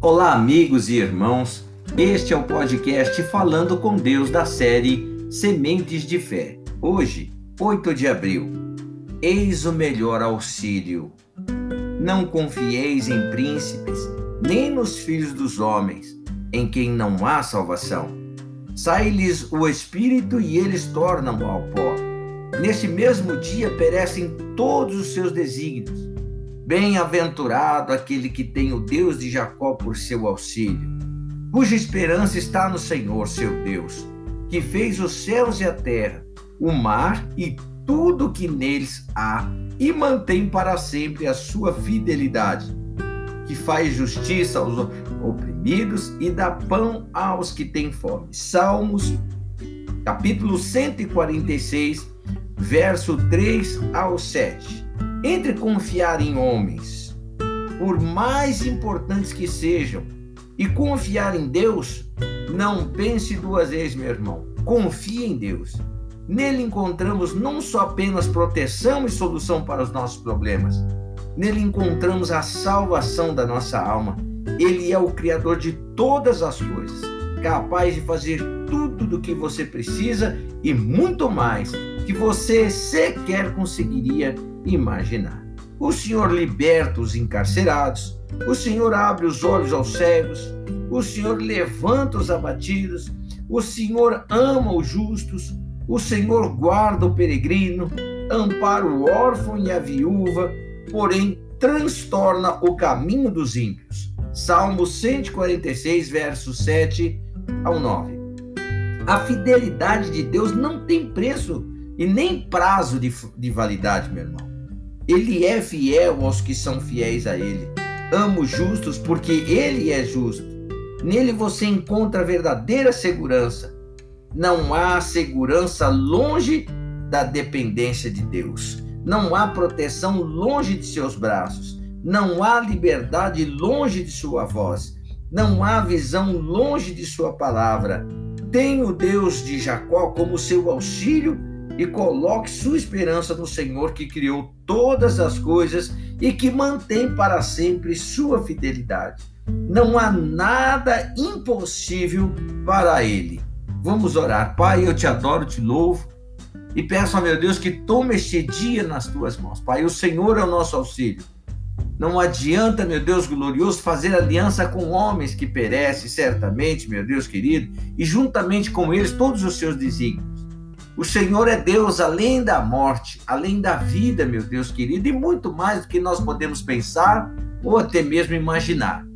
Olá, amigos e irmãos. Este é o podcast Falando com Deus da série Sementes de Fé. Hoje, 8 de abril. Eis o melhor auxílio. Não confieis em príncipes, nem nos filhos dos homens, em quem não há salvação. Sai-lhes o espírito e eles tornam ao pó. Neste mesmo dia perecem todos os seus desígnios Bem-aventurado aquele que tem o Deus de Jacó por seu auxílio, cuja esperança está no Senhor, seu Deus, que fez os céus e a terra, o mar e tudo que neles há, e mantém para sempre a sua fidelidade, que faz justiça aos oprimidos e dá pão aos que têm fome. Salmos, capítulo 146, verso 3 ao 7. Entre confiar em homens, por mais importantes que sejam, e confiar em Deus, não pense duas vezes, meu irmão. Confie em Deus. Nele encontramos não só apenas proteção e solução para os nossos problemas, nele encontramos a salvação da nossa alma. Ele é o Criador de todas as coisas, capaz de fazer tudo do que você precisa e muito mais que você sequer conseguiria imaginar. O Senhor liberta os encarcerados, o Senhor abre os olhos aos cegos, o Senhor levanta os abatidos, o Senhor ama os justos, o Senhor guarda o peregrino, ampara o órfão e a viúva, porém transtorna o caminho dos ímpios. Salmo 146, versos 7 ao 9. A fidelidade de Deus não tem preço e nem prazo de, de validade, meu irmão. Ele é fiel aos que são fiéis a Ele. Amo justos porque Ele é justo. Nele você encontra verdadeira segurança. Não há segurança longe da dependência de Deus. Não há proteção longe de seus braços. Não há liberdade longe de sua voz. Não há visão longe de sua palavra. Tem o Deus de Jacó como seu auxílio e coloque sua esperança no Senhor que criou todas as coisas e que mantém para sempre sua fidelidade. Não há nada impossível para ele. Vamos orar. Pai, eu te adoro, te louvo e peço a meu Deus que tome este dia nas tuas mãos. Pai, o Senhor é o nosso auxílio. Não adianta, meu Deus glorioso, fazer aliança com homens que perecem, certamente, meu Deus querido, e juntamente com eles todos os seus desígnios. O Senhor é Deus além da morte, além da vida, meu Deus querido, e muito mais do que nós podemos pensar ou até mesmo imaginar.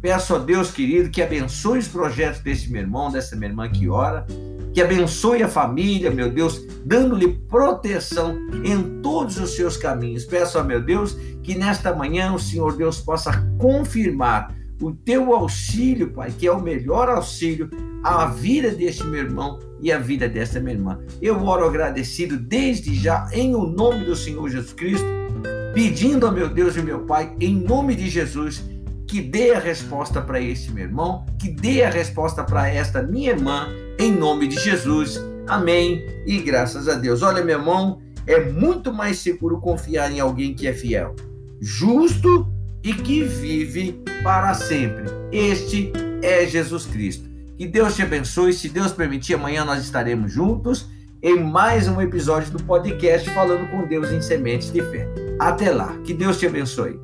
Peço a Deus querido que abençoe os projetos desse meu irmão, dessa minha irmã que ora, que abençoe a família, meu Deus, dando-lhe proteção em todos os seus caminhos. Peço a meu Deus que nesta manhã o Senhor Deus possa confirmar o teu auxílio, Pai, que é o melhor auxílio à vida deste meu irmão e à vida desta minha irmã. Eu oro agradecido desde já, em o nome do Senhor Jesus Cristo, pedindo a meu Deus e meu Pai, em nome de Jesus, que dê a resposta para este meu irmão, que dê a resposta para esta minha irmã, em nome de Jesus. Amém. E graças a Deus. Olha, meu irmão, é muito mais seguro confiar em alguém que é fiel, justo e que vive para sempre. Este é Jesus Cristo. Que Deus te abençoe. Se Deus permitir, amanhã nós estaremos juntos em mais um episódio do podcast Falando com Deus em Sementes de Fé. Até lá. Que Deus te abençoe.